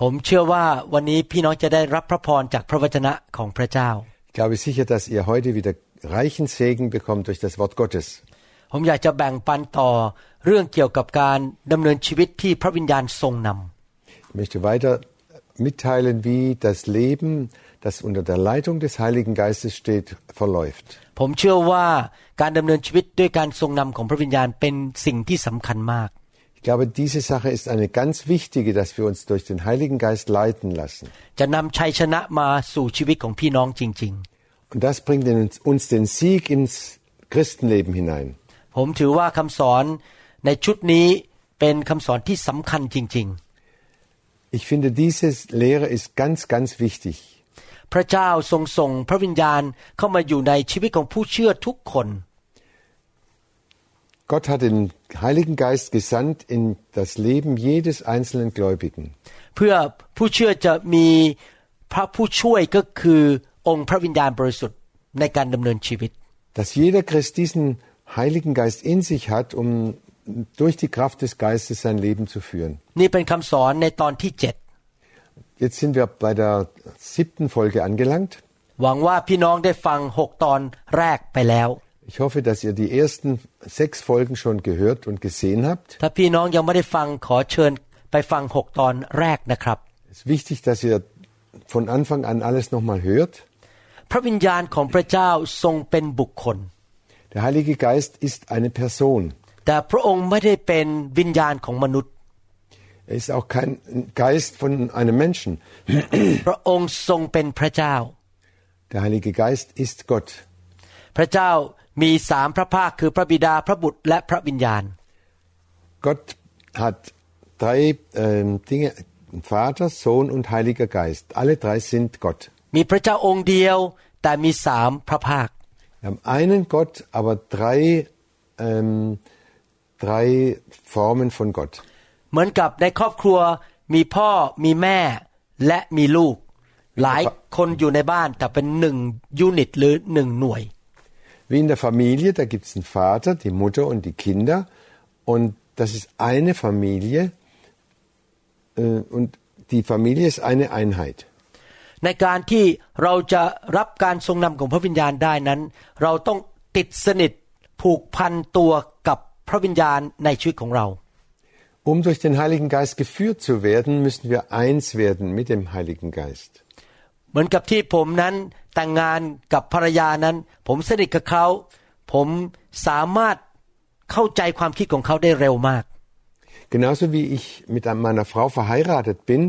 ผมเชื่อว่าวันนี้พี่น้องจะได้รับพระพรจากพระวจนะของพระเจ้า Ich glaube sicher, dass ihr heute wieder reichen Segen bekommt durch das Wort Gottes. ผมอยากจะแบ่งปันต่อเรื่องเกี่ยวกับการดำเนินชีวิตที่พระวิญญาณทรงนำ Ich möchte weiter mitteilen, wie das Leben, das unter der Leitung des Heiligen Geistes steht, verläuft. ผมเชื่อว่าการดำเนินชีวิตด้วยการทรงนำของพระวิญญาณเป็นสิ่งที่สำคัญมาก Ich glaube, diese Sache ist eine ganz wichtige, dass wir uns durch den Heiligen Geist leiten lassen. จะนำชัยชนะมาสู่ชีวิตของพี่น้องจริง Und das bringt uns, uns den Sieg ins Christenleben hinein. ๆ ผมถือว่าคำสอนในชุดนี้เป็นคำสอนที่สำคัญจริง Ich finde, diese Lehre ist ganz, ganz wichtig. ๆ พระเจ้าทรงส่งพระวิญญาณเข้ามาอยู่ในชีวิตของผู้เชื่อทุกคน Gott hat den Heiligen Geist gesandt in das Leben jedes einzelnen Gläubigen. เพื่อผู้เชื่อจะมีพระผู้ช่วยก็คือองค์พระวิญญาณบริสุทธิ์ในการดำเนินชีวิต Dass jeder Christ diesen Heiligen Geist in sich hat, um durch die Kraft des Geistes sein Leben zu führen. นี่เป็นคำสอนในตอนที่เจ็ด Jetzt sind wir bei der siebten Folge angelangt. หวังว่าพี่น้องได้ฟังหกตอนแรกไปแล้ว Ich hoffe, dass ihr die ersten sechs Folgen schon gehört und gesehen habt. ถ้าพี่น้องยังไม่ได้ฟังขอเชิญไปฟังหกตอนแรกนะครับ Es ist wichtig, dass ihr von Anfang an alles nochmal hört. พระวิญญาณของพระเจ้าทรงเป็นบุคคล Der Heilige Geist ist eine Person. แต่พระองค์ไม่ได้เป็นวิญญาณของมนุษย์ Er ist auch kein Geist von einem Menschen. พระองค์ทรงเป็นพระเจ้า Der Heilige Geist ist Gott. พระเจ้า มีสามพระภาคคือพระบิดาพระบุตรและพระวิญญาณ Gott hat drei ähm, Dinge, Vater, Sohn und Heiliger Geist. Alle drei sind Gott. มีพระเจ้าองค์เดียวแต่มีสามพระภาค Wir haben einen Gott, aber drei, ähm, drei Formen von Gott. เหมือนกับในครอบครัวมีพ่อมีแม่และมีลูก หลายคนอยู่ในบ้านแต่เป็นหนึ่งยูนิตหรือหนึ่งหน่วย Wie in der Familie, da gibt es einen Vater, die Mutter und die Kinder. Und das ist eine Familie. Äh, und die Familie ist eine Einheit. ในการที่เราจะรับการทรงนำของพระวิญญาณได้นั้น เราต้องติดสนิทผูกพันตัวกับพระวิญญาณในชีวิตของเรา Um durch den Heiligen Geist geführt zu werden, müssen wir eins werden mit dem Heiligen Geist. เหมือนกับที่ผมนั้นแต่งงานกับภรรยานั้น ผมสนิทกับเขา ผมสามารถเข้าใจความคิดของเขาได้เร็วมาก Genauso wie ich mit meiner Frau verheiratet bin,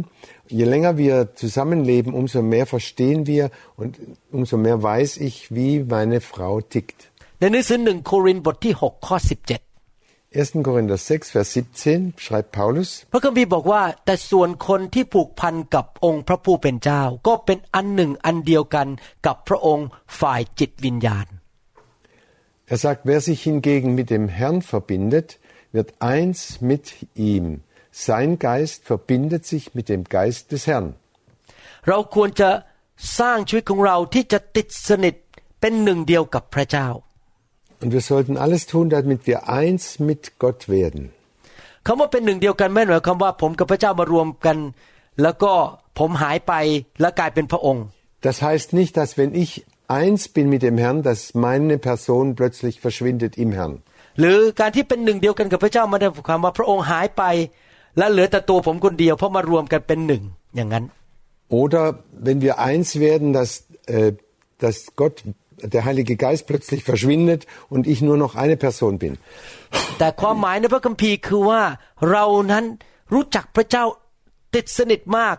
je länger wir zusammenleben, umso mehr verstehen wir und umso mehr weiß ich, wie meine Frau tickt. ในหนังสือหนึ่งโครินธ์บทที่ 6 ข้อ 17 1. Korinther 6, Vers 17 schreibt Paulus, พระคัมภีร์บอกว่า แต่ส่วนคนที่ผูกพันกับองค์พระผู้เป็นเจ้า ก็เป็นอันหนึ่งอันเดียวกันกับพระองค์ฝ่ายจิตวิญญาณ er sagt, wer sich hingegen mit dem Herrn verbindet, wird eins mit ihm. Sein Geist verbindet sich mit dem Geist des Herrn. เราควรจะสร้างชีวิตของเราที่จะติดสนิทเป็นหนึ่งเดียวกับพระเจ้า Und wir sollten alles tun, damit wir eins mit Gott werden. คำว่าเป็นหนึ่งเดียวกันไม่หมายความว่าผมกับพระเจ้ามารวมกัน แล้วก็ผมหายไปและกลายเป็นพระองค์ Das heißt nicht, dass wenn ich eins bin mit dem Herrn, dass meine Person plötzlich verschwindet im Herrn. หรือการที่เป็นหนึ่งเดียวกันกับพระเจ้าไม่ได้หมายความว่าพระองค์หายไป และเหลือแต่ตัวผมคนเดียวเพราะมารวมกันเป็นหนึ่งอย่างนั้น Oder wenn wir eins werden, dass, äh, dass Gott, der Heilige Geist plötzlich verschwindet und ich nur noch eine Person bin. แต่ความหมายในพระคัมภีร์คือว่าเรานั้นรู้จักพระเจ้าติดสนิทมาก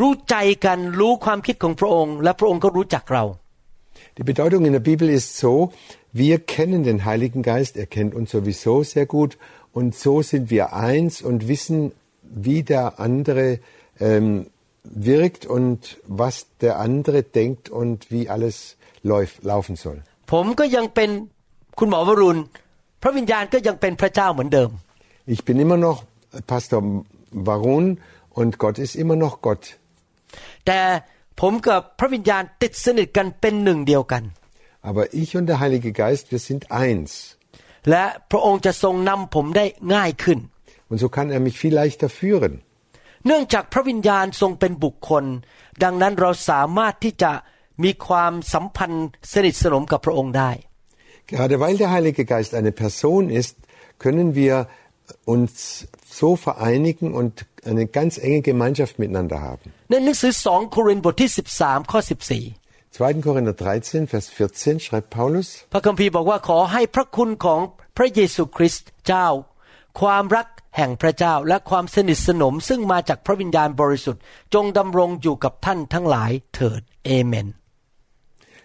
รู้ใจกันรู้ความคิดของพระองค์ และพระองค์ก็รู้จักเรา Die Bedeutung in der Bibel ist so, wir kennen den Heiligen Geist, er kennt uns sowieso sehr gut und so sind wir eins und wissen, wie der andere ähm, wirkt und was der andere denkt und wie alles läuft, laufen soll. ผมก็ยังเป็นคุณหมอวรุณ พระวิญญาณก็ยังเป็นพระเจ้าเหมือนเดิม Ich bin immer noch Pastor Varun und Gott ist immer noch Gott. แต่ผมกับพระวิญญาณติดสนิทกันเป็นหนึ่งเดียวกัน Aber ich und der Heilige Geist, wir sind eins. และพระองค์จะทรงนำผมได้ง่ายขึ้น Und so kann er mich viel leichter führen. เนื่องจากพระวิญญาณทรงเป็นบุคคล ดังนั้นเราสามารถที่จะ มีความสัมพันธ์สนิทสนมกับพระองค์ได้ Gerade weil der Heilige Geist eine Person ist, können wir uns so vereinigen und eine ganz enge Gemeinschaft miteinander haben. ในหนังสือ2โครินธ์บทที่13ข้อ14 2. Korinther 13, Vers 14 schreibt Paulus, พระคัมภีร์บอกว่าขอให้พระคุณของพระเยซูคริสต์เจ้า ความรักแห่งพระเจ้าและความสนิทสนมซึ่งมาจากพระวิญญาณบริสุทธิ์ จงดำรงอยู่กับท่านทั้งหลายเถิดเอเมน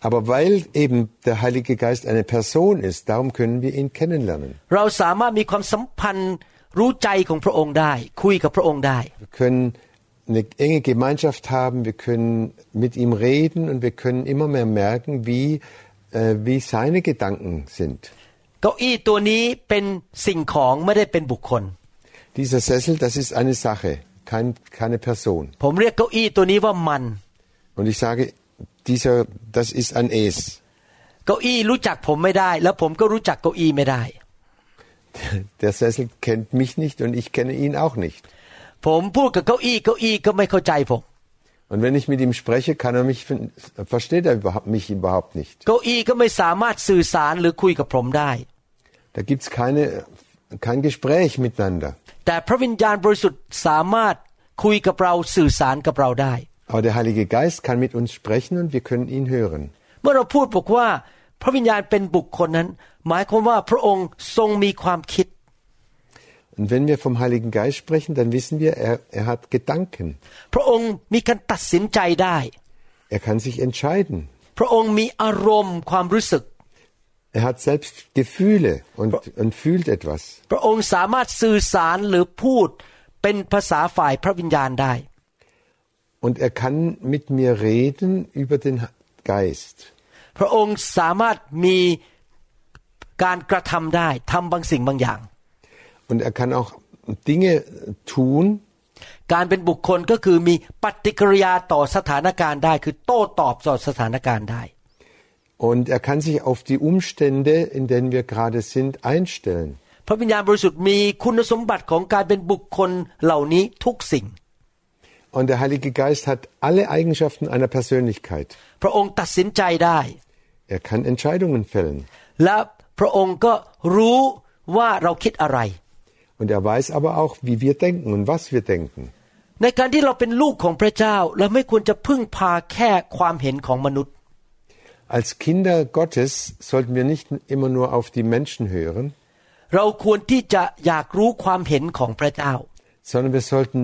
Aber weil eben der Heilige Geist eine Person ist, darum können wir ihn kennenlernen. Wir können eine enge Gemeinschaft haben, wir können mit ihm reden und wir können immer mehr merken, wie, äh, wie seine Gedanken sind. Dieser Sessel, das ist eine Sache, kein, keine Person. Und ich sage, dieser, das ist ein Es. เก้าอี้รู้จักผมไม่ได้ แล้วผมก็รู้จักเก้าอี้ไม่ได้ Der Sessel kennt mich nicht und ich kenne ihn auch nicht. ผมพูดกับเก้าอี้เก้าอี้ก็ไม่เข้าใจผม Und wenn ich mit ihm spreche, kann er mich, versteht er überhaupt, mich überhaupt nicht. เก้าอี้ก็ไม่สามารถสื่อสารหรือคุยกับผมได้ Da gibt's keine, kein Gespräch miteinander. แต่พระวิญญาณบริสุทธิ์สามารถคุยกับเราสื่อสารกับเราได้ Aber der Heilige Geist kann mit uns sprechen und wir können ihn hören. เมื่อเราพูดบอกว่า พระวิญญาณเป็นบุคคลนั้น หมายความว่าพระองค์ทรงมีความคิด Und wenn wir vom Heiligen Geist sprechen, dann wissen wir, er, er hat Gedanken. พระองค์มีการตัดสินใจได้ Er kann sich entscheiden. พระองค์มีอารมณ์ความรู้สึก Er hat selbst Gefühle und, und fühlt etwas. Und er kann mit mir reden über den Geist. พระองค์สามารถมีการกระทำได้ทำบางสิ่งบางอย่าง Und er kann auch Dinge tun, การเป็นบุคคลก็คือมีปฏิกิริยาต่อสถานการณ์ได้ คือโต้ตอบต่อสถานการณ์ได้ Und er kann sich auf die Umstände, in denen wir gerade sind, einstellen. พระวิญญาณบริสุทธิ์มีคุณสมบัติของการเป็นบุคคลเหล่านี้ทุกสิ่ง Und der Heilige Geist hat alle Eigenschaften einer Persönlichkeit. พระองค์ตัดสินใจได้ Er kann Entscheidungen fällen. และพระองค์ก็รู้ว่าเราคิดอะไร Und er weiß aber auch, wie wir denken und was wir denken. ในการที่เราเป็นลูกของพระเจ้า เราไม่ควรจะพึ่งพาแค่ความเห็นของมนุษย์ Als Kinder Gottes sollten wir nicht immer nur auf die Menschen hören, เราควรที่จะอยากรู้ความเห็นของพระเจ้า sondern wir sollten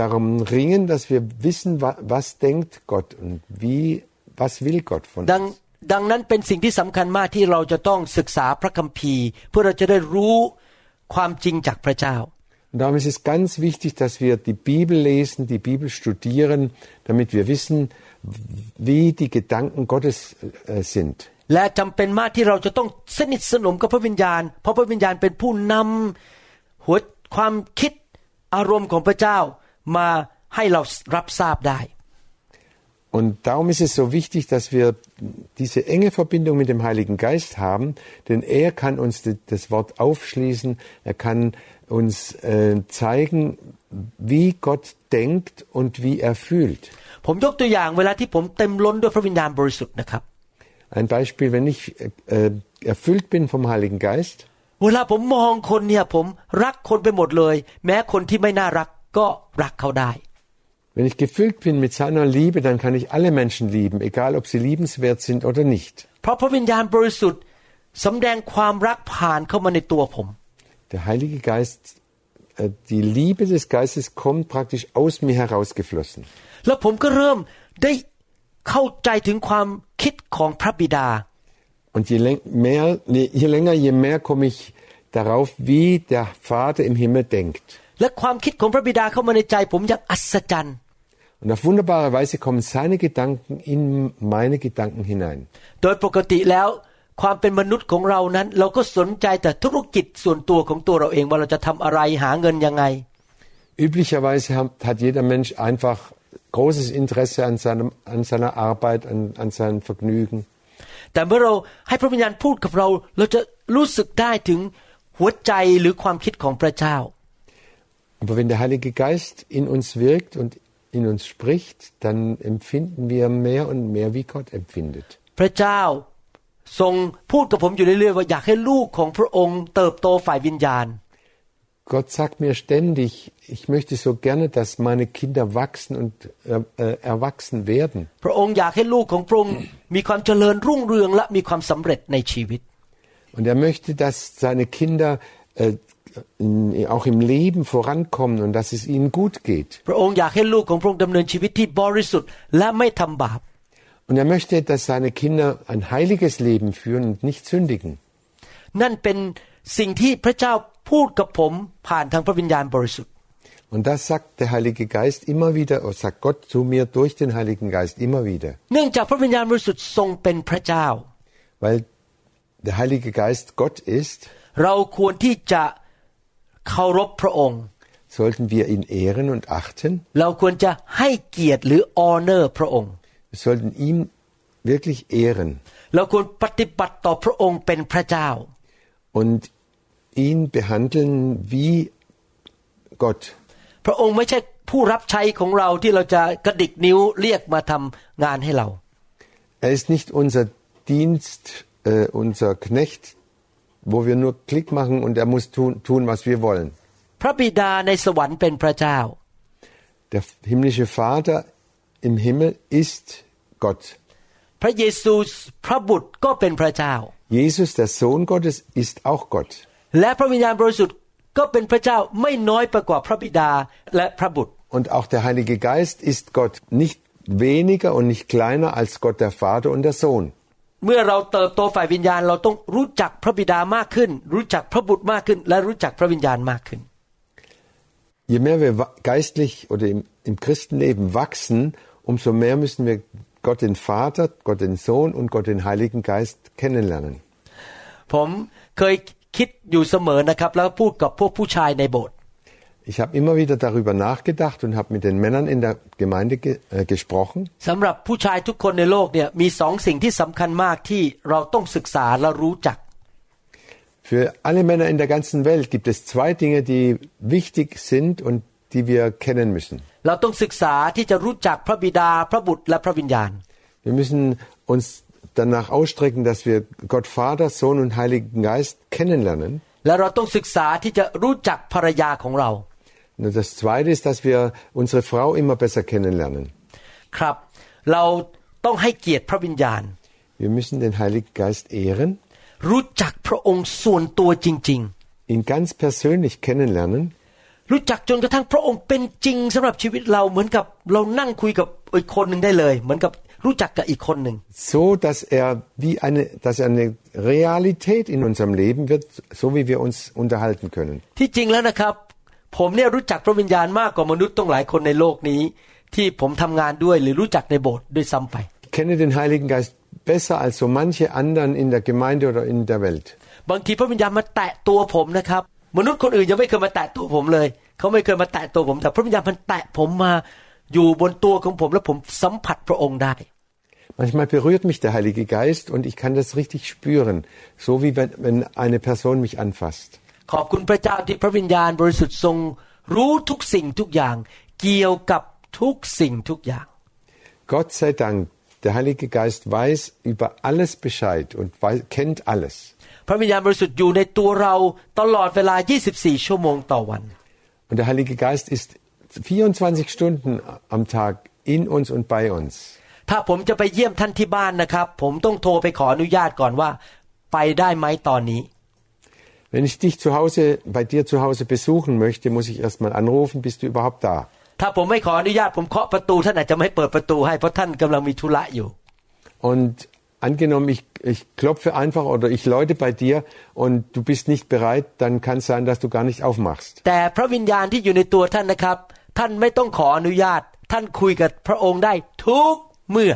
darum ringen, dass wir wissen, wa- was denkt Gott und wie, was will Gott von ดัง uns. ดังนั้นเป็นสิ่งที่สำคัญมากที่เราจะต้องศึกษาพระคัมภีร์ เพื่อเราจะได้รู้ความจริงจากพระเจ้า Und darum ist es ganz wichtig, dass wir die Bibel lesen, die Bibel studieren, damit wir wissen, wie die Gedanken Gottes äh, sind. และจำเป็นมากที่เราจะต้องสนิทสนมกับพระวิญญาณ เพราะพระวิญญาณเป็นผู้นำหัวความคิด อารมณ์ของพระเจ้ามาให้เรารับทราบได้ Und darum ist es so wichtig, dass wir diese enge Verbindung mit dem Heiligen Geist haben, denn er kann uns die- das Wort aufschließen, er kann uns äh, zeigen, wie Gott denkt und wie er fühlt. ผมยกตัวอย่างเวลาที่ผมเต็มล้นด้วยพระวิญญาณบริสุทธิ์นะครับ Ein Beispiel, wenn ich äh, äh, erfüllt bin vom Heiligen Geist, เวลาผมมองคนเนี่ยผมรักคนไปหมดเลย แม้คนที่ไม่น่ารักก็รักเขาได้ Wenn ich gefüllt bin mit seiner Liebe, dann kann ich alle Menschen lieben, egal ob sie liebenswert sind oder nicht. เพราะพระวิญญาณบริสุทธิ์สำแดงความรักผ่านเข้ามาในตัวผม Der Heilige Geist, äh, die Liebe des Geistes kommt praktisch aus mir herausgeflossen. แล้วผมก็เริ่มได้เข้าใจถึงความคิดของพระบิดา Und je, läng mehr, nee, je länger, je mehr komme ich darauf, wie der Vater im Himmel denkt. และความคิดของพระบิดาเข้ามาในใจผมอย่างอัศจรรย์ Und auf wunderbare Weise kommen seine Gedanken in meine Gedanken hinein. โดยปกติแล้วความเป็นมนุษย์ของเรานั้น เราก็สนใจแต่ธุรกิจส่วนตัวของตัวเราเองว่าเราจะทำอะไรหาเงินยังไง Üblicherweise hat, hat jeder Mensch einfach großes Interesse an, seinem, an seiner Arbeit, an, an seinem Vergnügen. แต่เมื่อเราให้พระวิญญาณพูดกับเรา เราจะรู้สึกได้ถึงหัวใจหรือความคิดของพระเจ้า Aber wenn der Heilige Geist in uns wirkt und in uns spricht, dann empfinden wir mehr und mehr, wie Gott empfindet. พระเจ้าทรงพูดกับผมอยู่เรื่อยๆว่าอยากให้ลูกของพระองค์เติบโตฝ่ายวิญญาณ Gott sagt mir ständig, ich möchte so gerne, dass meine Kinder wachsen und äh, äh, erwachsen werden. พระองค์อยากให้ลูกของพระองค์มีความเจริญรุ่งเรืองและมีความสำเร็จในชีวิต Und er möchte, dass seine Kinder äh, in- auch im Leben vorankommen und dass es ihnen gut geht. พระองค์อยากให้ลูกของพระองค์ดำเนินชีวิตที่บริสุทธิ์และไม่ทำบาป Und er möchte, dass seine Kinder ein heiliges Leben führen und nicht sündigen. นั่นเป็นสิ่งที่พระเจ้า พูดกับผมผ่านทางพระวิญญาณบริสุทธิ์ Und das sagt der Heilige Geist immer wieder, oder sagt Gott zu mir durch den Heiligen Geist immer wieder. เนื่องจากพระวิญญาณบริสุทธิ์ทรงเป็นพระเจ้า Weil der Heilige Geist Gott ist, เราควรที่จะเคารพพระองค์ sollten wir ihn ehren und achten. เราควรจะให้เกียรติหรือ honor พระองค์ Wir sollten ihn wirklich ehren เราควรปฏิบัติต่อพระองค์เป็นพระเจ้า und ihn behandeln wie Gott. พระองค์ไม่ใช่ผู้รับใช้ของเราที่เราจะกระดิกนิ้วเรียกมาทำงานให้เรา Er ist nicht unser Dienst, äh, unser Knecht, wo wir nur Klick machen und er muss tun, tun, was wir wollen. พระบิดาในสวรรค์เป็นพระเจ้า Der himmlische Vater im Himmel ist Gott. พระเยซูพระบุตรก็เป็นพระเจ้า Jesus, der Sohn Gottes, ist auch Gott. และพระวิญญาณบริสุทธิ์ก็เป็นพระเจ้าไม่น้อยไปกว่าพระบิดาและพระบุตร Und auch der Heilige Geist ist Gott. Nicht weniger und nicht kleiner als Gott der Vater und der Sohn. เมื่อเราเติบโตฝ่ายวิญญาณเราต้องรู้จักพระบิดามากขึ้น รู้จักพระบุตรมากขึ้น และรู้จักพระวิญญาณมากขึ้น Je mehr wir wa- geistlich oder im, im Christenleben wachsen, umso mehr müssen wir Gott den Vater, Gott den Sohn und Gott den Heiligen Geist kennenlernen. ผมเคย คิดอยู่เสมอนะครับ แล้วพูดกับพวกผู้ชายในโบสถ์ Ich habe immer wieder darüber nachgedacht und habe mit den Männern in der Gemeinde ge äh, gesprochen. สำหรับผู้ชายทุกคนในโลกเนี่ยมีสองสิ่งที่สำคัญมากที่เราต้องศึกษาและรู้จัก Für alle Männer in der ganzen Welt gibt es zwei Dinge, die wichtig sind und die wir kennen müssen. เราต้องศึกษาที่จะรู้จักพระบิดา พระบุตรและพระวิญญาณ Wir müssen uns danach ausstrecken, dass wir Gott Vater, Sohn und Heiligen Geist kennenlernen. และเราต้องศึกษาที่จะรู้จักภรรยาของเรา Und das Zweite ist, dass wir unsere Frau immer besser kennenlernen. ครับ เราต้องให้เกียรติพระวิญญาณ Wir müssen den Heiligen Geist ehren, รู้จักพระองค์ส่วนตัวจริง ihn ganz persönlich kennenlernen ๆ รู้จักจนกระทั่งพระองค์เป็นจริงสำหรับชีวิตเราเหมือนกับเรานั่งคุยกับอีกคนหนึ่งได้เลย เหมือนกับ รู้จักกับอีกคนหนึ่ง so, dass er wie eine, dass er eine Realität in unserem Leben wird, so wie wir uns unterhalten können. ที่จริงแล้วนะครับ ผมเนี่ยรู้จักพระวิญญาณมากกว่ามนุษย์ต้องหลายคนในโลกนี้ ที่ผมทำงานด้วยหรือรู้จักในโบสถ์ด้วยซ้ำไป Ich kenne den Heiligen Geist besser als so manche anderen in der Gemeinde oder in der Welt. บางทีพระวิญญาณมาแตะตัวผมนะครับมนุษย์คนอื่นยังไม่เคยมาแตะตัวผมเลย เขาไม่เคยมาแตะตัวผม แต่พระวิญญาณมันแตะผมมา อยู่บนตัวของผมและผมสัมผัสพระองค์ได้ Manchmal berührt mich der Heilige Geist und ich kann das richtig spüren, so wie wenn, wenn eine Person mich anfasst. Gott sei Dank, der Heilige Geist weiß über alles Bescheid und weiß, kennt alles. Und der Heilige Geist ist 24 Stunden am Tag in uns und bei uns. ถ้าผมจะไปเยี่ยมท่านที่บ้านนะครับ ผมต้องโทรไปขออนุญาตก่อนว่า ไปได้ไหมตอนนี้ Wenn ich dich zu Hause, bei dir zu Hause besuchen möchte, muss ich erstmal anrufen, bist du überhaupt da? ถ้าผมไม่ขออนุญาตผมเคาะประตูท่านอาจจะไม่เปิดประตูให้เพราะท่านกำลังมีธุระอยู่ Und angenommen, ich, ich klopfe einfach oder ich läute bei dir und du bist nicht bereit, dann kann es sein, dass du gar nicht aufmachst. แต่พระวิญญาณที่อยู่ในตัวท่านนะครับ ท่านไม่ต้องขออนุญาต ท่านคุยกับพระองค์ได้ทุกเมื่อ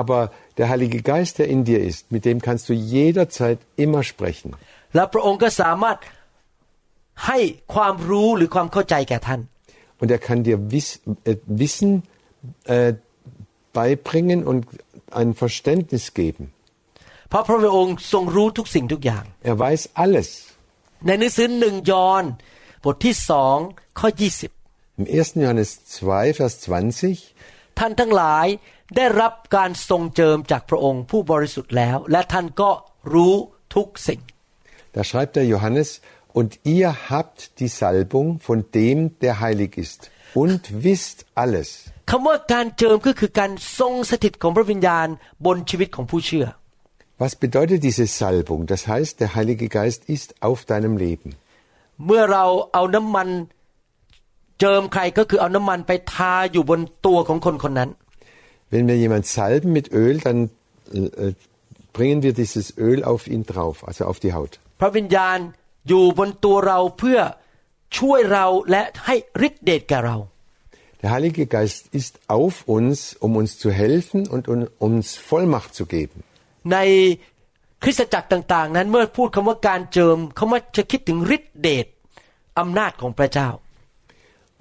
Aber der Heilige Geist, der in dir ist, mit dem kannst du jederzeit immer sprechen. และพระองค์ก็สามารถให้ความรู้หรือความเข้าใจแก่ท่าน Und er kann dir Wiss, äh, Wissen äh, beibringen und ein Verständnis geben. เพราะพระองค์ทรงรู้ทุกสิ่งทุกอย่าง Er weiß alles. ในหนังสือหนึ่งยอห์นบทที่สองข้อยี่สิบ Im 1. Johannes 2, Vers 20, ท่านทั้งหลายได้รับการทรงเจิมจากพระองค์ผู้บริสุทธิ์แล้ว และท่านก็รู้ทุกสิ่ง da schreibt der Johannes, und ihr habt die Salbung von dem, der heilig ist, und wisst alles. คำว่าการเจิมก็คือการทรงสถิตของพระวิญญาณบนชีวิตของผู้เชื่อ Was bedeutet diese Salbung? Das heißt, der Heilige Geist ist auf deinem Leben. เมื่อเราเอาน้ำมันเ จิมใครก็คือเอาน้ำมันไปทาอยู่บนตัวของคนคนนั้น Wenn wir jemand salben mit Öl, dann äh, äh, bringen wir dieses Öl auf ihn drauf, also auf die Haut. พระวิญญาณอยู่บนตัวเราเพื่อช่วยเราและให้ฤทธิเดชแก่เรา Der Heilige Geist ist auf uns, um uns zu helfen und um uns Vollmacht zu geben. ในคริสตจักรต่าง ๆ นั้นเมื่อพูดคำว่าการเจิมเขามักจะคิดถึงฤทธิเดชอำนาจของพระเจ้า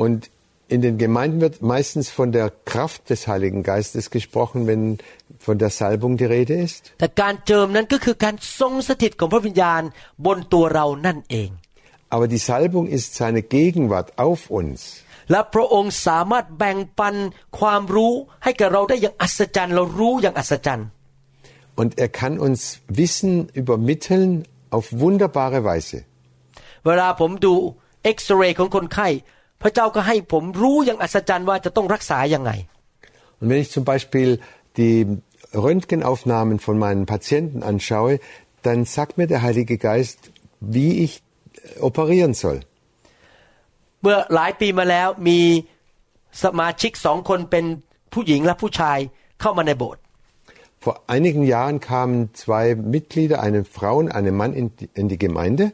Und in den Gemeinden wird meistens von der Kraft des Heiligen Geistes gesprochen, wenn von der Salbung die Rede ist. แต่การเจิมนั้นก็คือการทรงสถิตของพระวิญญาณบนตัวเรานั่นเอง Aber die Salbung ist seine Gegenwart auf uns. และพระองค์สามารถแบ่งปันความรู้ให้กับเราได้อย่างอัศจรรย์เรารู้อย่างอัศจรรย์ Und er kann uns Wissen übermitteln auf wunderbare Weise. เวลาผมดูเอ็กซเรย์ของคนไข้ พระเจ้าก็ให้ผมรู้อย่างอัศจรรย์ว่าจะต้องรักษายังไง Und wenn ich zum Beispiel die Röntgenaufnahmen von meinen Patienten anschaue, dann sagt mir der Heilige Geist, wie ich äh, operieren soll. เมื่อหลายปีมาแล้วมีสมาชิกสองคนเป็นผู้หญิงและผู้ชายเข้ามาในโบสถ์ Vor einigen Jahren kamen zwei Mitglieder, eine Frau und ein Mann in die, in die Gemeinde.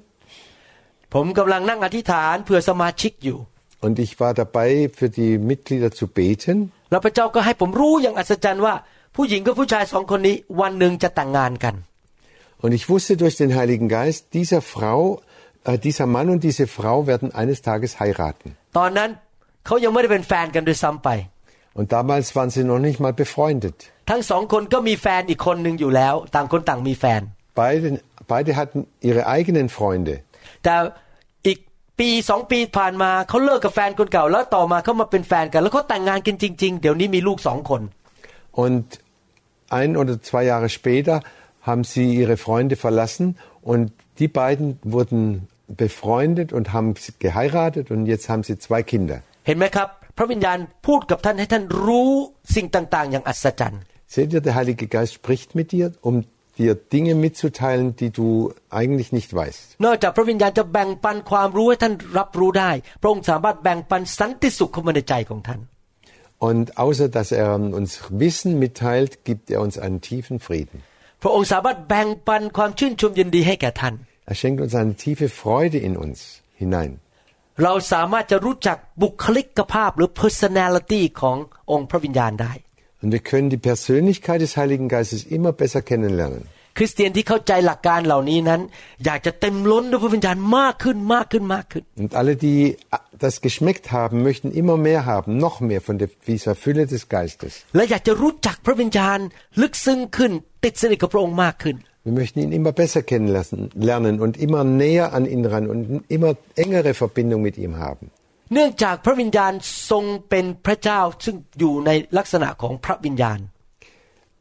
ผมกำลังนั่งอธิษฐานเพื่อสมาชิกอยู่ Und ich war dabei, für die Mitglieder zu beten. แล้วพระเจ้าก็ให้ผมรู้อย่างอัศจรรย์ว่า ผู้หญิงกับผู้ชายสองคนนี้วันหนึ่งจะแต่งงานกัน Und ich wusste durch den Heiligen Geist, dieser Frau, äh, dieser Mann und diese Frau werden eines Tages heiraten. ตอนนั้นเขายังไม่ได้เป็นแฟนกันด้วยซ้ำไป Und damals waren sie noch nicht mal befreundet. ทั้งสองคนก็มีแฟนอีกคนหนึ่งอยู่แล้ว ต่างคนต่างมีแฟน Beide, beide hatten ihre eigenen Freunde. แต่อีก ปีสองปีผ่านมาเขาเลิกกับแฟนคนเก่า แล้วต่อมาเขามาเป็นแฟนกัน แล้วเขาแต่งงานกันจริง ๆ เดี๋ยวนี้มีลูกสองคน Und ein oder zwei Jahre später haben sie ihre Freunde verlassen und die beiden wurden befreundet und haben geheiratet und jetzt haben sie zwei Kinder. เห็นไหมครับ พระวิญญาณพูดกับท่านให้ท่านรู้สิ่งต่างๆ อย่างอัศจรรย์ Seht ihr, der Heilige Geist spricht mit dir, um dir Dinge mitzuteilen, die du eigentlich nicht weißt. นอกจากพระวิญญาณจะแบ่งปันความรู้ให้ท่านรับรู้ได้ พระองค์สามารถแบ่งปันสันติสุขเข้ามาในใจของท่าน Und außer dass er uns Wissen mitteilt, gibt er uns einen tiefen Frieden. พระองค์สามารถแบ่งปันความชื่นชมยินดีให้แก่ท่าน Er schenkt uns eine tiefe Freude in uns hinein. เราสามารถจะรู้จักบุคลิกภาพหรือ personality ขององค์พระวิญญาณได้ Und wir können die Persönlichkeit des Heiligen Geistes immer besser kennenlernen. คริสเตียนที่เข้าใจหลักการเหล่านี้นั้น อยากจะเต็มล้นด้วยพระวิญญาณมากขึ้นมากขึ้นมากขึ้น Und alle, die das geschmeckt haben, möchten immer mehr haben, noch mehr von der, dieser Fülle des Geistes. และอยากจะรู้จักพระวิญญาณลึกซึ้งขึ้น ติดสนิทกับพระองค์มากขึ้น Wir möchten ihn immer besser kennenlernen und immer näher an ihn ran und immer engere Verbindung mit ihm haben. เนื่องจากพระวิญญาณทรงเป็นพระเจ้าซึ่งอยู่ในลักษณะของพระวิญญาณ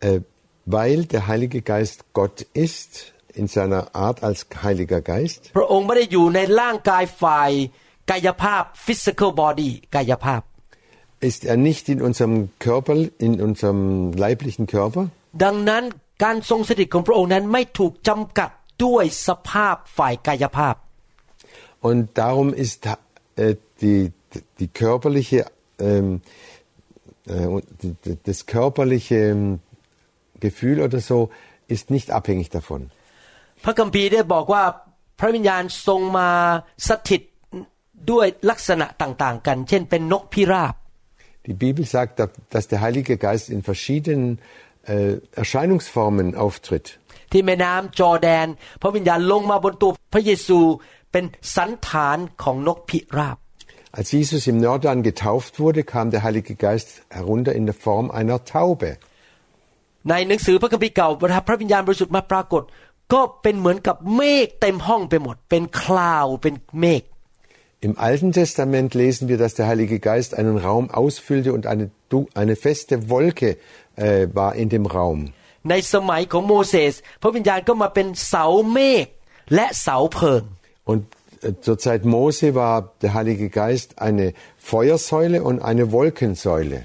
Äh, weil der Heilige Geist Gott ist, in seiner Art als Heiliger Geist. พระองค์ไม่ได้อยู่ในร่างกายฝ่ายกายภาพ physical body กายภาพ Ist er nicht in unserem Körper, in unserem leiblichen Körper? ดังนั้นการทรงสถิตของพระองค์นั้นไม่ถูกจำกัดด้วยสภาพฝ่ายกายภาพ Und darum ist äh, die, die körperliche, ähm, äh, die, das körperliche ähm, Gefühl oder so ist nicht abhängig davon. พระคัมภีร์ได้บอกว่าพระวิญญาณทรงมาสถิตด้วยลักษณะต่างๆ กัน เช่นเป็นนกพิราบ Die Bibel sagt, dass der Heilige Geist in verschiedenen äh, Erscheinungsformen auftritt. ที่แม่น้ำจอร์แดน พระวิญญาณลงมาบนตัวพระเยซูเป็นสันฐานของนกพิราบ Als Jesus im Jordan getauft wurde, kam der Heilige Geist herunter in der Form einer Taube. ในหนังสือพระคัมภีร์เก่าเวลาพระวิญญาณบริสุทธิ์มาปรากฏ ก็เป็นเหมือนกับเมฆเต็มห้องไปหมด เป็นคลาวเป็นเมฆ Im Alten Testament lesen wir, dass der Heilige Geist einen Raum ausfüllte und eine, eine feste Wolke äh, war in dem Raum. ในสมัยของโมเสสพระวิญญาณก็มาเป็นเสาเมฆและเสาเพลิง Und äh, zur Zeit Mose war der Heilige Geist eine Feuersäule und eine Wolkensäule.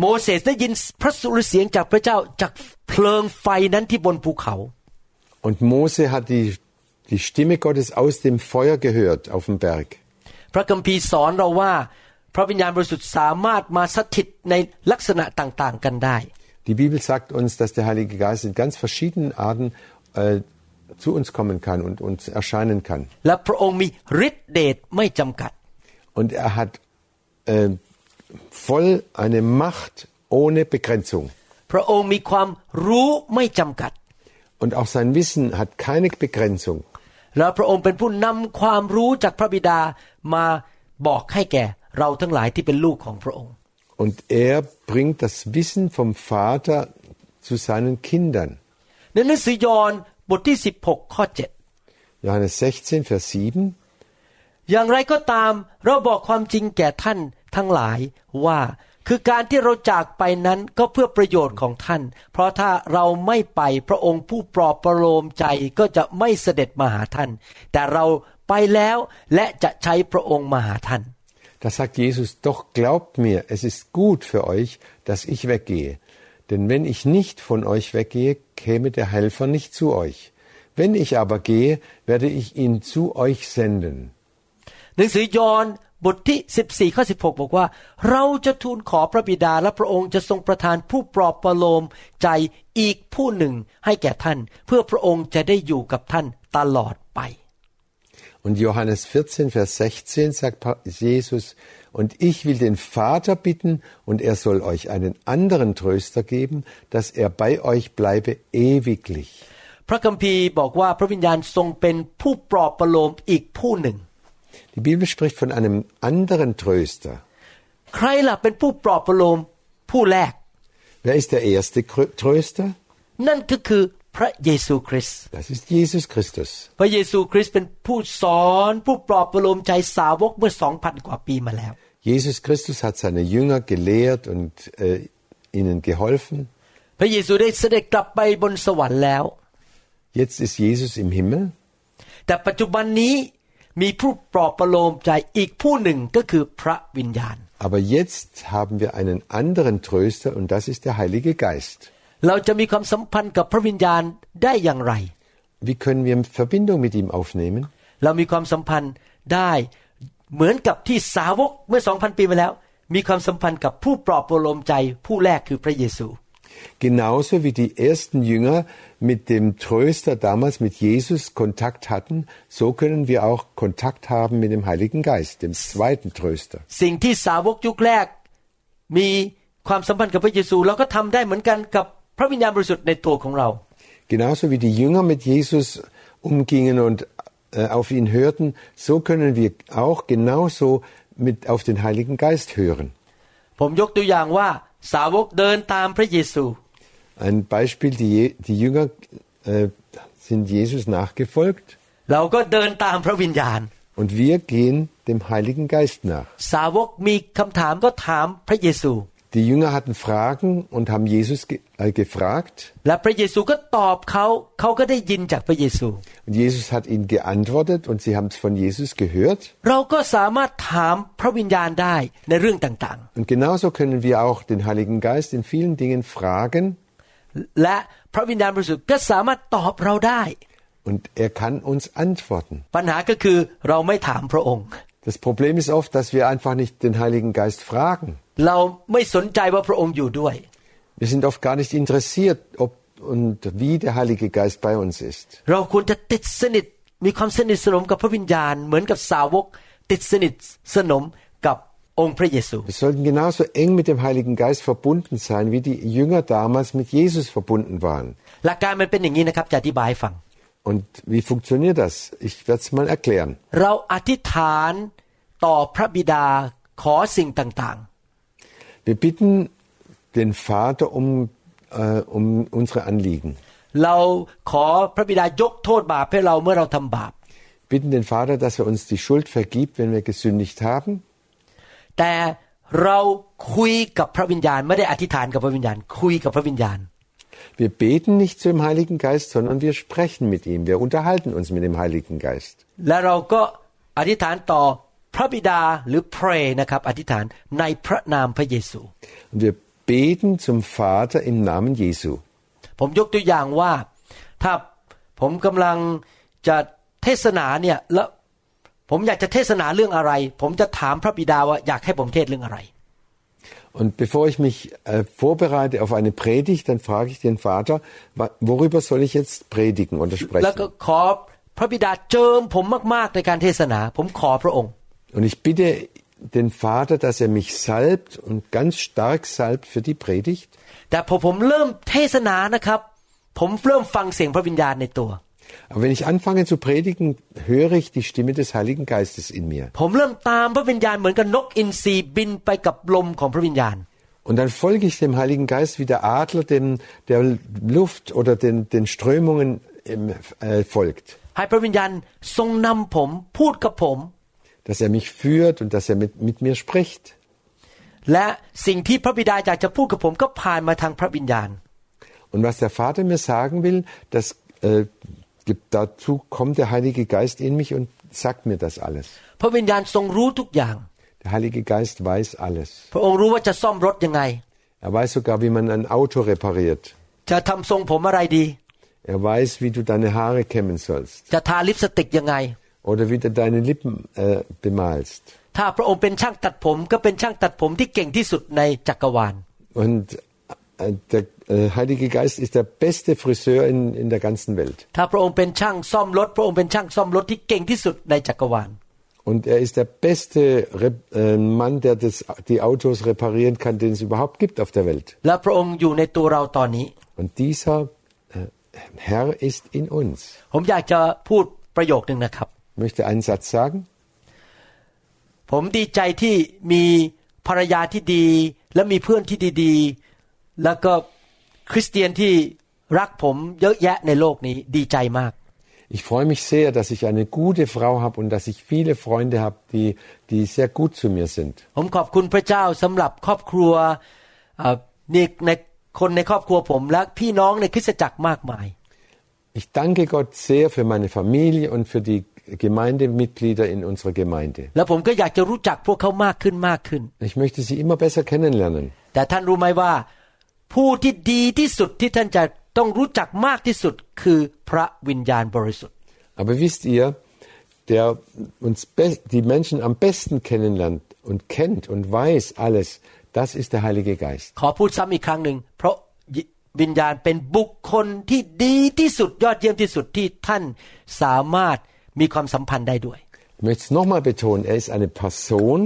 โมเสสได้ยินพระสุรเสียงจากพระเจ้าจากเพลิงไฟนั้นที่บนภูเขา Und Mose hat die, die Stimme Gottes aus dem Feuer gehört auf dem Berg. พระคัมภีร์สอนเราว่า พระวิญญาณบริสุทธิ์สามารถมาสถิตในลักษณะต่างๆ กันได้ Die Bibel sagt uns, dass der Heilige Geist in ganz verschiedenen Arten äh, zu uns kommen kann und uns erscheinen kann. และพระองค์มีฤทธิเดชไม่จำกัด Und er hat äh, voll eine Macht ohne Begrenzung. พระองค์มีความรู้ไม่จำกัด Und auch sein Wissen hat keine Begrenzung. และพระองค์เป็นผู้นำความรู้จากพระบิดามาบอกให้แก่เราทั้งหลายที่เป็นลูกของพระองค์ Und er bringt das Wissen vom Vater zu seinen Kindern. ในหนังสือยอห์น บทที่16ข้อ Johannes 16, Vers 7. 7อย่างไรก็ตามเราบอกความจริงแก่ท่านทั้งหลายว่าคือการที่เราจากไปนั้นก็เพื่อประโยชน์ของท่าน เพราะถ้าเราไม่ไปพระองค์ผู้ปลอบประโลมใจก็จะไม่เสด็จมาหาท่าน แต่เราไปแล้วและจะใช้พระองค์มาหาท่าน Da sagt Jesus, doch glaubt mir, es ist gut für euch, dass ich weggehe. Denn wenn ich nicht von euch weggehe, käme der Helfer nicht zu euch. Wenn ich aber gehe, werde ich ihn zu euch senden. หนังสือยอห์นบทที่ 14 ข้อ 16 บอกว่า เราจะทูลขอพระบิดาและพระองค์จะทรงประทานผู้ปลอบประโลมใจอีกผู้หนึ่งให้แก่ท่าน เพื่อพระองค์จะได้อยู่กับท่านตลอดไป Und Johannes 14, Vers 16 sagt Pa- Jesus, und ich will den Vater bitten, und er soll euch einen anderen Tröster geben, dass er bei euch bleibe ewiglich. พระคัมภีร์บอกว่าพระวิญญาณทรงเป็นผู้ปลอบประโลมอีกผู้หนึ่ง Die Bibel spricht von einem anderen Tröster. ใครล่ะเป็นผู้ปลอบประโลมผู้แรก Wer ist der erste Krö- Tröster? นั่นก็คือ พระเยซูคริสต์ Das ist Jesus Christus. พระเยซูคริสต์เป็นผู้สอนผู้ปลอบประโลมใจสาวกเมื่อสองพันกว่าปีมาแล้ว Jesus Christus hat seine Jünger gelehrt und äh, ihnen geholfen. พระเยซูได้เสด็จกลับไปบนสวรรค์แล้ว Jetzt ist Jesus im Himmel. แต่ปัจจุบันนี้มีผู้ปลอบประโลมใจอีกผู้หนึ่งก็คือพระวิญญาณ Aber jetzt haben wir einen anderen Tröster und das ist der Heilige Geist. เราจะมีความสัมพันธ์กับพระวิญญาณได้อย่างไร Wie können wir Verbindung mit ihm aufnehmen? เรามีความสัมพันธ์ได้เหมือนกับที่สาวกเมื่อสองพันปีมาแล้ว มีความสัมพันธ์กับผู้ปลอบประโลมใจผู้แรกคือพระเยซู Genauso wie die ersten Jünger mit dem Tröster damals mit Jesus Kontakt hatten, so können wir auch Kontakt haben mit dem Heiligen Geist, dem zweiten Tröster. สิ่งที่สาวกยุคแรกมีความสัมพันธ์กับพระเยซูเราก็ทำได้เหมือนกันกับ พระวิญญาณบริสุทธิ์ในตัวของเรา Genauso wie die Jünger mit Jesus umgingen und äh, auf ihn hörten, so können wir auch genauso mit auf den Heiligen Geist hören. ผมยกตัวอย่างว่าสาวกเดินตามพระเยซู Ein Beispiel, die, Je- die Jünger äh, sind Jesus nachgefolgt เราก็เดินตามพระวิญญาณ und wir gehen dem Heiligen Geist nach. สาวกมีคำถามก็ถามพระเยซู die Jünger hatten Fragen und haben Jesus ge äh, gefragt. Und Jesus hat ihnen geantwortet und sie haben es von Jesus gehört. Und genauso können wir auch den Heiligen Geist in vielen Dingen fragen. Und er kann uns antworten. Das Problem ist oft, dass wir einfach nicht den Heiligen Geist fragen. Wir sind oft gar nicht interessiert, ob und wie der Heilige Geist bei uns ist. Wir sollten genauso eng mit dem Heiligen Geist verbunden sein, wie die Jünger damals mit Jesus verbunden waren. หลักการมันเป็นอย่างนี้นะครับจะอธิบายให้ฟัง Und wie funktioniert das? Ich werde es mal erklären. เราอธิษฐานต่อพระบิดาขอสิ่งต่าง Wir bitten den Vater um, äh, um unsere Anliegen. ๆ เราขอพระบิดายกโทษบาปให้เราเมื่อเราทำบาป Bitten den Vater, dass er uns die Schuld vergibt, wenn wir gesündigt haben. แต่เราคุยกับพระวิญญาณ ไม่ได้อธิษฐานกับพระวิญญาณ คุยกับพระวิญญาณ Wir beten nicht zum Heiligen Geist, sondern wir sprechen mit ihm. Wir unterhalten uns mit dem Heiligen Geist. และเราก็อธิษฐานต่อพระบิดาหรือ pray นะครับ อธิษฐานในพระนามพระเยซู Und wir beten zum Vater im Namen Jesu. ผมยกตัวอย่างว่า ถ้าผมกำลังจะเทศนาเนี่ยแล้วผมอยากจะเทศนาเรื่องอะไร ผมจะถามพระบิดาว่าอยากให้ผมเทศเรื่องอะไร Und bevor ich mich äh, vorbereite auf eine Predigt, dann frage ich den Vater, wa- worüber soll ich jetzt predigen oder แล้วก็ sprechen? ขอพระบิดาเจิมผมมากๆในการเทศนา ผมขอพระองค์ Und ich bitte den Vater, dass er mich salbt und ganz stark salbt für die Predigt. แต่พอผมเริ่มเทศนานะครับ ผมเริ่มฟังเสียงพระวิญญาณในตัว Aber wenn ich anfange zu predigen, höre ich die Stimme des Heiligen Geistes in mir. ผมเริ่มตามพระวิญญาณเหมือนกับนกอินทรีบินไปกับลมของพระวิญญาณ Und dann folge ich dem Heiligen Geist wie der Adler dem, der Luft oder den, den Strömungen ähm, äh, folgt. ให้พระวิญญาณทรงนำผมพูดกับผม Dass er mich führt und dass er mit, mit mir spricht. และสิ่งที่พระบิดาอยากจะพูดกับผมก็ผ่านมาทางพระวิญญาณ Und was der Vater mir sagen will, das, äh, gibt, dazu kommt der Heilige Geist in mich und sagt mir das alles. พระวิญญาณทรงรู้ทุกอย่าง Der Heilige Geist weiß alles. พระองค์รู้ว่าจะซ่อมรถยังไง Er weiß sogar, wie man ein Auto repariert. จะทำทรงผมอะไรดี Er weiß, wie du deine Haare kämmen sollst จะทาลิปสติกยังไง oder wie du deine Lippen äh, bemalst. ถ้าพระองค์เป็นช่างตัดผมก็เป็นช่างตัดผมที่เก่งที่สุดในจักรวาล Und äh, der äh, Heilige Geist ist der beste Friseur in, in der ganzen Welt. ถ้าพระองค์เป็นช่างซ่อมรถ พระองค์เป็นช่างซ่อมรถที่เก่งที่สุดในจักรวาล Und er ist der beste Rep äh, Mann, der das, die Autos reparieren kann, den es überhaupt gibt auf der Welt. และพระองค์อยู่ในตัวเราตอนนี้ Und dieser äh, Herr ist in uns. ผมอยากจะพูดประโยคหนึ่งนะครับ Ich möchte einen Satz sagen. ผมดีใจที่มีภรรยาที่ดี และมีเพื่อนที่ดีๆ แล้วก็คริสเตียนที่รักผมเยอะแยะในโลกนี้ดีใจมาก Ich freue mich sehr, dass ich eine gute Frau habe und dass ich viele Freunde habe, die, die sehr gut zu mir sind. ผมขอบคุณพระเจ้าสำหรับครอบครัวเอ่อนี่ในคนในครอบครัวผมและพี่น้องในคริสตจักรมากมาย Ich danke Gott sehr für meine Familie und für die Gemeindemitglieder in unserer Gemeinde. และผมก็อยากจะรู้จักพวกเขามากขึ้นมากขึ้น Ich möchte sie immer besser kennenlernen. แต่ท่านรู้ไหมว่า ผู้ที่ดีที่สุดที่ท่านจะต้องรู้จักมากที่สุด คือพระวิญญาณบริสุทธิ์ Aber wisst ihr, der uns be- die Menschen am besten kennenlernt und kennt und weiß alles, das ist der Heilige Geist. ขอพูดซ้ำอีกครั้งหนึ่งเพราะวิญญาณเป็นบุคคลที่ดีที่สุด ยอดเยี่ยมที่สุดที่ท่านสามารถมีความสัมพันธ์ได้ด้วย Ich möchte es nochmal betonen, er ist eine Person,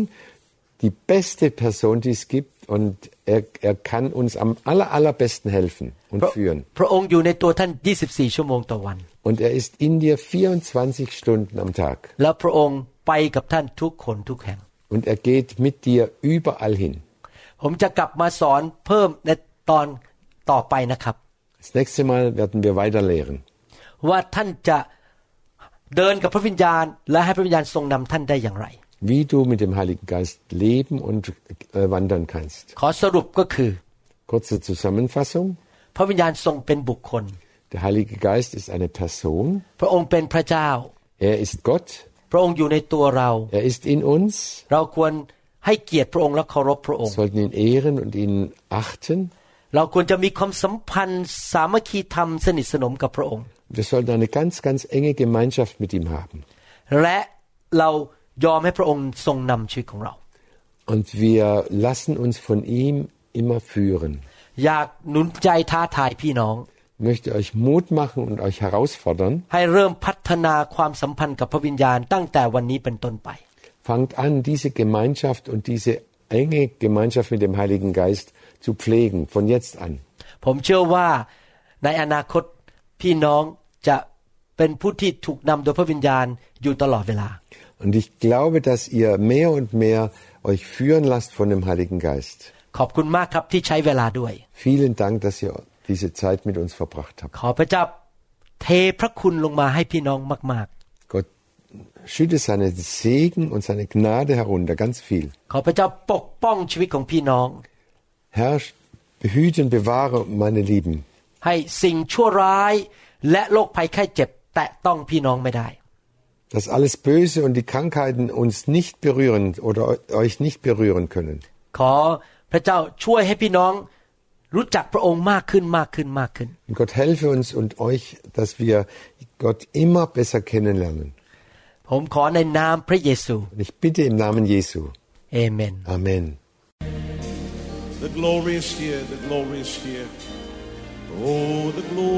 die beste Person, die es gibt und er, er kann uns am aller, allerbesten helfen und เพราะ führen. พระองค์อยู่ในตัวท่าน 24 ชั่วโมงต่อวัน Und er ist in dir 24 Stunden am Tag. แล้วพระองค์ไปกับท่านทุกคนทุกแห่ง Und er geht mit dir überall hin. ผมจะกลับมาสอนเพิ่มในตอนต่อไปนะครับ Das nächste Mal werden wir weiter lehren, ว่าท่านจะเดินกับพระวิญญาณ และให้พระวิญญาณทรงนำท่านได้อย่างไร wie du mit dem Heiligen Geist leben und äh, wandern kannst. ขอสรุปก็คือ Kurze Zusammenfassung. พระวิญญาณทรงเป็นบุคคล Der Heilige Geist ist eine Person. พระองค์เป็นพระเจ้า Er ist Gott. พระองค์อยู่ในตัวเรา Er ist in uns. เราควรให้เกียรติพระองค์และเคารพพระองค์ Wir sollten ihn ehren und ihn achten. เราควรจะมีความสัมพันธ์สามัคคีธรรมสนิทสนมกับพระองค์ Wir sollten eine ganz, ganz enge Gemeinschaft mit ihm haben. และเรา ยอมให้พระองค์ทรงนำชีวิตของเรา Und wir lassen uns von ihm immer führen. อยากหนุนใจท้าทายพี่น้อง Ich möchte euch Mut machen und euch herausfordern. ให้เริ่มพัฒนาความสัมพันธ์กับพระวิญญาณตั้งแต่วันนี้เป็นต้นไป Fangt an, diese Gemeinschaft und diese enge Gemeinschaft mit dem Heiligen Geist zu pflegen, von jetzt an. ผมเชื่อว่าในอนาคตพี่น้องจะเป็นผู้ที่ถูกนำโดยพระวิญญาณอยู่ตลอดเวลา Und ich glaube, dass ihr mehr und mehr euch führen lasst von dem Heiligen Geist. ขอบคุณมากครับที่ใช้เวลาด้วย Vielen Dank, dass ihr diese Zeit mit uns verbracht habt. ขอพระเจ้าเทพระคุณลงมาให้พี่น้องมาก Gott schütte seinen Segen und seine Gnade herunter, ganz viel. ๆ ขอพระเจ้าปกป้องชีวิตของพี่น้อง Herr, behüte und bewahre meine Lieben. ให้สิ่งชั่วร้าย และโรคภัยไข้เจ็บ แตะต้องพี่น้องไม่ได้ Dass alles Böse und die Krankheiten uns nicht berühren oder euch nicht berühren können. ขอพระเจ้าช่วยให้พี่น้องรู้จักพระองค์มากขึ้นมากขึ้นมากขึ้น Und Gott helfe uns und euch, dass wir Gott immer besser kennenlernen. ผมขอในนามพระเยซู Und ich bitte im Namen Jesu. เอเมน Amen. The glory is here, the glory is here. Oh, the glory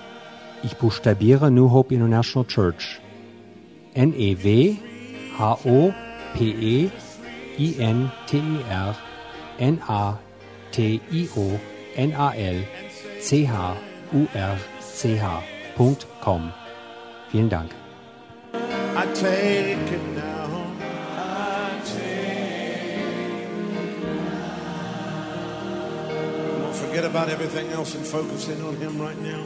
Ich buchstabiere New Hope International Church. N-E-W-H-O-P-E-I-N-T-E-R N-A-T-I-O-N-A-L-C-H-U-R-C-H.com. Vielen Dank. I take it Don't forget about everything else and focus in on Him right now.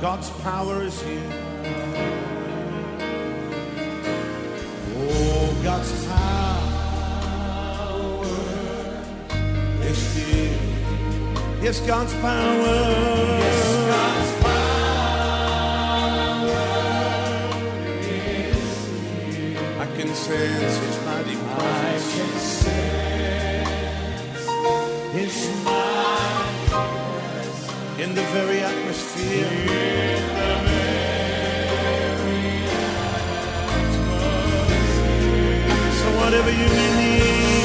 God's power is here. Yes, God's power. Yes, God's power is here. I can sense His mighty presence. I can sense His mighty presence in the very atmosphere. In the very atmosphere. So whatever you may need.